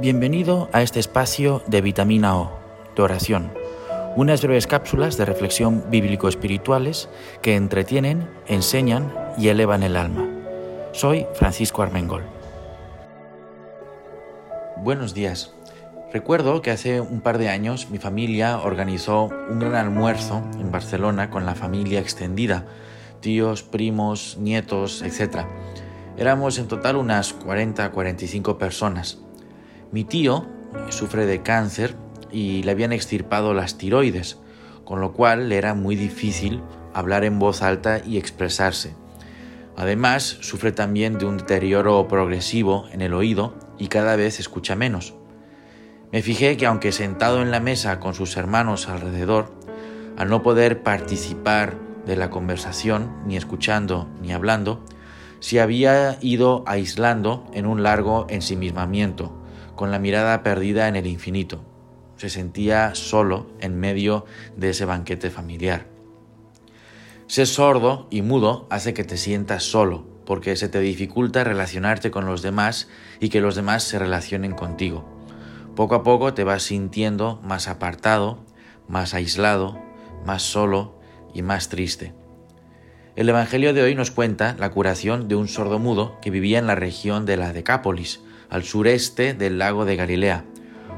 Bienvenido a este espacio de vitamina O, de oración, unas breves cápsulas de reflexión bíblico-espirituales que entretienen, enseñan y elevan el alma. Soy Francisco Armengol. Buenos días. Recuerdo que hace un par de años mi familia organizó un gran almuerzo en Barcelona con la familia extendida, tíos, primos, nietos, etc. Éramos en total unas 40-45 personas. Mi tío sufre de cáncer y le habían extirpado las tiroides, con lo cual le era muy difícil hablar en voz alta y expresarse. Además, sufre también de un deterioro progresivo en el oído y cada vez escucha menos. Me fijé que aunque sentado en la mesa con sus hermanos alrededor, al no poder participar de la conversación, ni escuchando ni hablando, se había ido aislando en un largo ensimismamiento, con la mirada perdida en el infinito. Se sentía solo en medio de ese banquete familiar. Ser sordo y mudo hace que te sientas solo, porque se te dificulta relacionarte con los demás y que los demás se relacionen contigo. Poco a poco te vas sintiendo más apartado, más aislado, más solo y más triste. El Evangelio de hoy nos cuenta la curación de un sordo mudo que vivía en la región de la Decápolis, al sureste del lago de Galilea,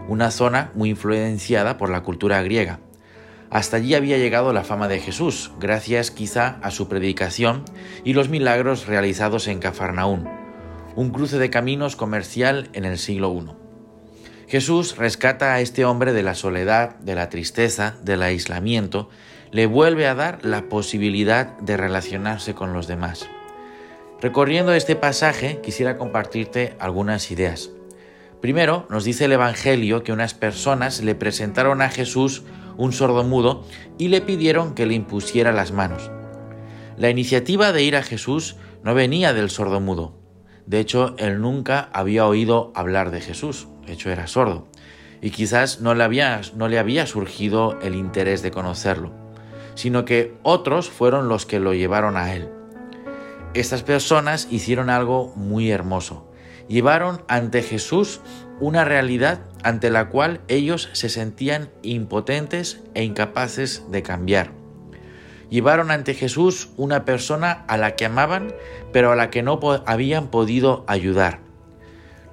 una zona muy influenciada por la cultura griega. Hasta allí había llegado la fama de Jesús, gracias quizá a su predicación y los milagros realizados en Cafarnaún, un cruce de caminos comercial en el siglo I. Jesús rescata a este hombre de la soledad, de la tristeza, del aislamiento, le vuelve a dar la posibilidad de relacionarse con los demás. Recorriendo este pasaje quisiera compartirte algunas ideas. Primero, nos dice el Evangelio que unas personas le presentaron a Jesús un sordo mudo y le pidieron que le impusiera las manos. La iniciativa de ir a Jesús no venía del sordo mudo. De hecho, él nunca había oído hablar de Jesús, de hecho era sordo, y quizás no le había, surgido el interés de conocerlo, sino que otros fueron los que lo llevaron a él. Estas personas hicieron algo muy hermoso. Llevaron ante Jesús una realidad ante la cual ellos se sentían impotentes e incapaces de cambiar. Llevaron ante Jesús una persona a la que amaban, pero a la que no habían podido ayudar.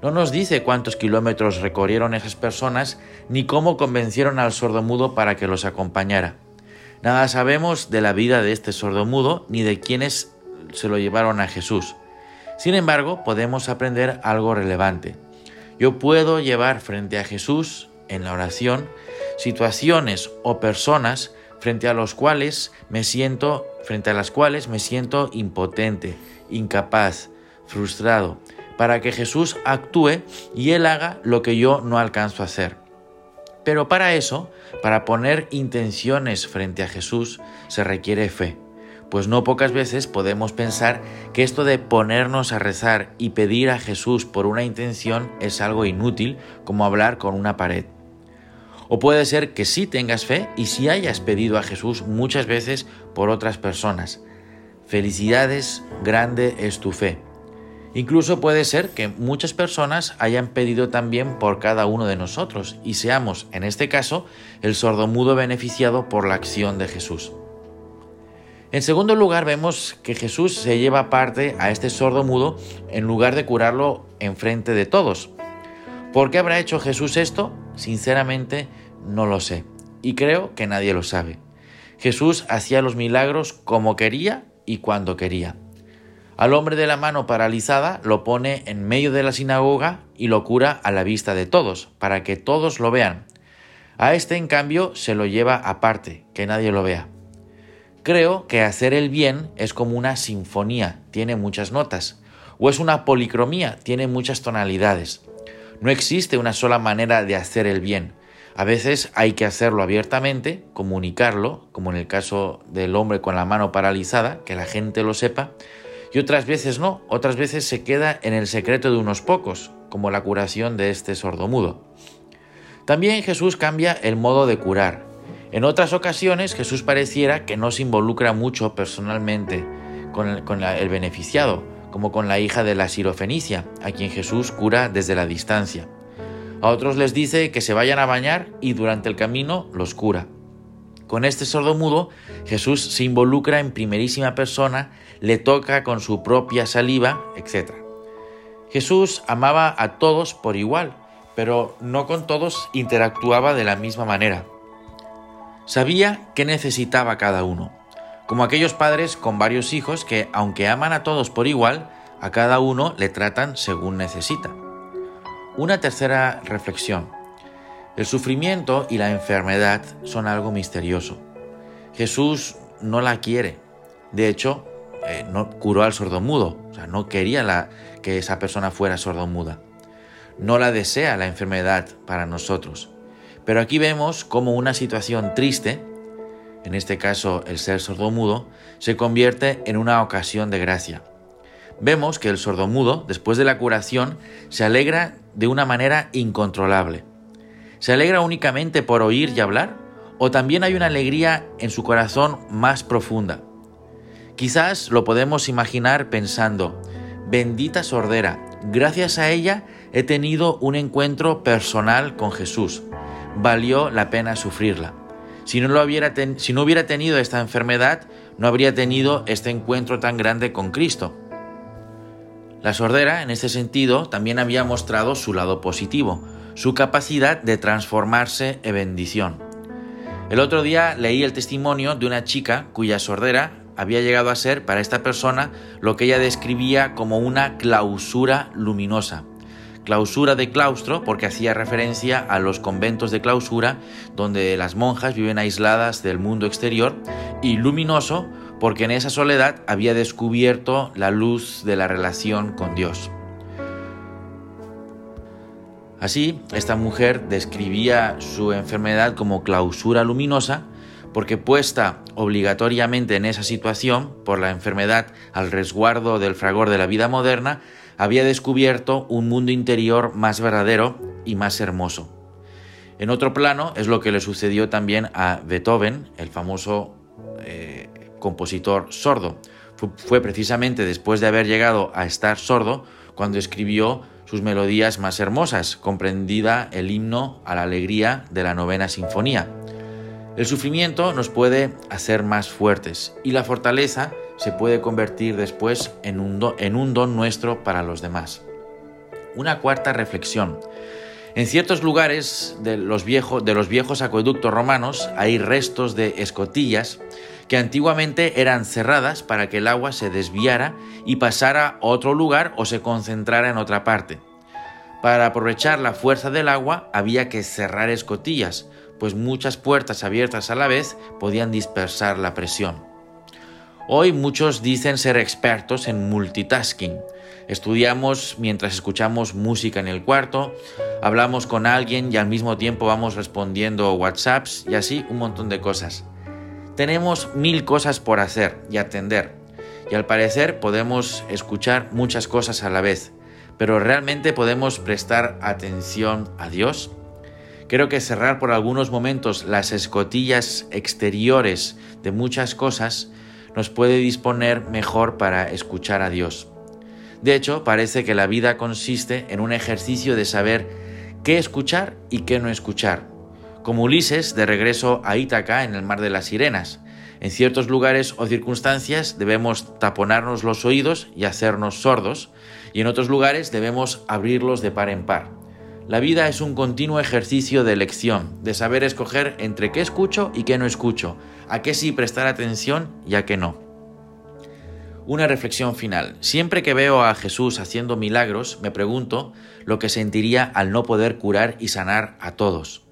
No nos dice cuántos kilómetros recorrieron esas personas ni cómo convencieron al sordomudo para que los acompañara. Nada sabemos de la vida de este sordomudo ni de quiénes se lo llevaron a Jesús. Sin embargo, podemos aprender algo relevante. Yo puedo llevar frente a Jesús en la oración situaciones o personas frente a los cuales me siento frente a las cuales me siento impotente, incapaz, frustrado, para que Jesús actúe y él haga lo que yo no alcanzo a hacer. Pero para eso, para poner intenciones frente a Jesús, se requiere fe pues no pocas veces podemos pensar que esto de ponernos a rezar y pedir a Jesús por una intención es algo inútil como hablar con una pared. O puede ser que sí tengas fe y sí hayas pedido a Jesús muchas veces por otras personas. Felicidades, grande es tu fe. Incluso puede ser que muchas personas hayan pedido también por cada uno de nosotros y seamos, en este caso, el sordomudo beneficiado por la acción de Jesús. En segundo lugar, vemos que Jesús se lleva parte a este sordo mudo en lugar de curarlo en frente de todos. ¿Por qué habrá hecho Jesús esto? Sinceramente, no lo sé. Y creo que nadie lo sabe. Jesús hacía los milagros como quería y cuando quería. Al hombre de la mano paralizada lo pone en medio de la sinagoga y lo cura a la vista de todos, para que todos lo vean. A este, en cambio, se lo lleva aparte, que nadie lo vea. Creo que hacer el bien es como una sinfonía, tiene muchas notas, o es una policromía, tiene muchas tonalidades. No existe una sola manera de hacer el bien. A veces hay que hacerlo abiertamente, comunicarlo, como en el caso del hombre con la mano paralizada, que la gente lo sepa, y otras veces no, otras veces se queda en el secreto de unos pocos, como la curación de este sordomudo. También Jesús cambia el modo de curar, en otras ocasiones Jesús pareciera que no se involucra mucho personalmente con el, beneficiado, como con la hija de la sirofenicia, a quien Jesús cura desde la distancia. A otros les dice que se vayan a bañar y durante el camino los cura. Con este sordomudo, Jesús se involucra en primerísima persona, le toca con su propia saliva, etc. Jesús amaba a todos por igual, pero no con todos interactuaba de la misma manera. Sabía qué necesitaba cada uno, como aquellos padres con varios hijos que, aunque aman a todos por igual, a cada uno le tratan según necesita. Una tercera reflexión. El sufrimiento y la enfermedad son algo misterioso. Jesús no la quiere. De hecho, eh, no curó al sordomudo, o sea, no quería la, que esa persona fuera sordomuda. No la desea la enfermedad para nosotros. Pero aquí vemos cómo una situación triste, en este caso el ser sordomudo, se convierte en una ocasión de gracia. Vemos que el sordomudo, después de la curación, se alegra de una manera incontrolable. ¿Se alegra únicamente por oír y hablar? ¿O también hay una alegría en su corazón más profunda? Quizás lo podemos imaginar pensando, bendita sordera, gracias a ella he tenido un encuentro personal con Jesús. Valió la pena sufrirla. Si no, lo hubiera si no hubiera tenido esta enfermedad, no habría tenido este encuentro tan grande con Cristo. La sordera, en este sentido, también había mostrado su lado positivo, su capacidad de transformarse en bendición. El otro día leí el testimonio de una chica cuya sordera había llegado a ser para esta persona lo que ella describía como una clausura luminosa. Clausura de claustro porque hacía referencia a los conventos de clausura donde las monjas viven aisladas del mundo exterior y luminoso porque en esa soledad había descubierto la luz de la relación con Dios. Así, esta mujer describía su enfermedad como clausura luminosa, porque puesta obligatoriamente en esa situación por la enfermedad al resguardo del fragor de la vida moderna, había descubierto un mundo interior más verdadero y más hermoso. En otro plano es lo que le sucedió también a Beethoven, el famoso eh, compositor sordo. Fue precisamente después de haber llegado a estar sordo cuando escribió sus melodías más hermosas, comprendida el himno a la alegría de la novena sinfonía. El sufrimiento nos puede hacer más fuertes y la fortaleza se puede convertir después en un, don, nuestro para los demás. Una cuarta reflexión. En ciertos lugares de los, de los viejos acueductos romanos hay restos de escotillas que antiguamente eran cerradas para que el agua se desviara y pasara a otro lugar o se concentrara en otra parte. Para aprovechar la fuerza del agua había que cerrar escotillas, pues muchas puertas abiertas a la vez podían dispersar la presión. Hoy muchos dicen ser expertos en multitasking. Estudiamos mientras escuchamos música en el cuarto, hablamos con alguien y al mismo tiempo vamos respondiendo WhatsApps y así un montón de cosas. Tenemos mil cosas por hacer y atender, y al parecer podemos escuchar muchas cosas a la vez, pero ¿realmente podemos prestar atención a Dios? Creo que cerrar por algunos momentos las escotillas exteriores de muchas cosas nos puede disponer mejor para escuchar a Dios. De hecho, parece que la vida consiste en un ejercicio de saber qué escuchar y qué no escuchar, como Ulises de regreso a Ítaca en el mar de las sirenas. En ciertos lugares o circunstancias debemos taponarnos los oídos y hacernos sordos, y en otros lugares debemos abrirlos de par en par. La vida es un continuo ejercicio de elección, de saber escoger entre qué escucho y qué no escucho, a qué sí prestar atención y a qué no. Una reflexión final. Siempre que veo a Jesús haciendo milagros, me pregunto lo que sentiría al no poder curar y sanar a todos.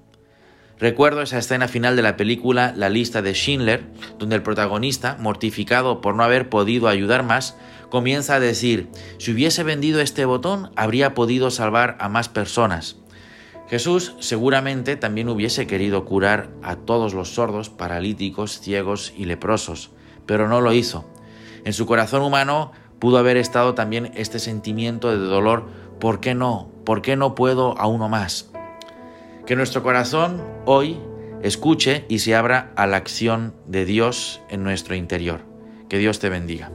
Recuerdo esa escena final de la película La lista de Schindler, donde el protagonista, mortificado por no haber podido ayudar más, comienza a decir, si hubiese vendido este botón, habría podido salvar a más personas. Jesús seguramente también hubiese querido curar a todos los sordos, paralíticos, ciegos y leprosos, pero no lo hizo. En su corazón humano pudo haber estado también este sentimiento de dolor, ¿por qué no? ¿Por qué no puedo a uno más? Que nuestro corazón hoy escuche y se abra a la acción de Dios en nuestro interior. Que Dios te bendiga.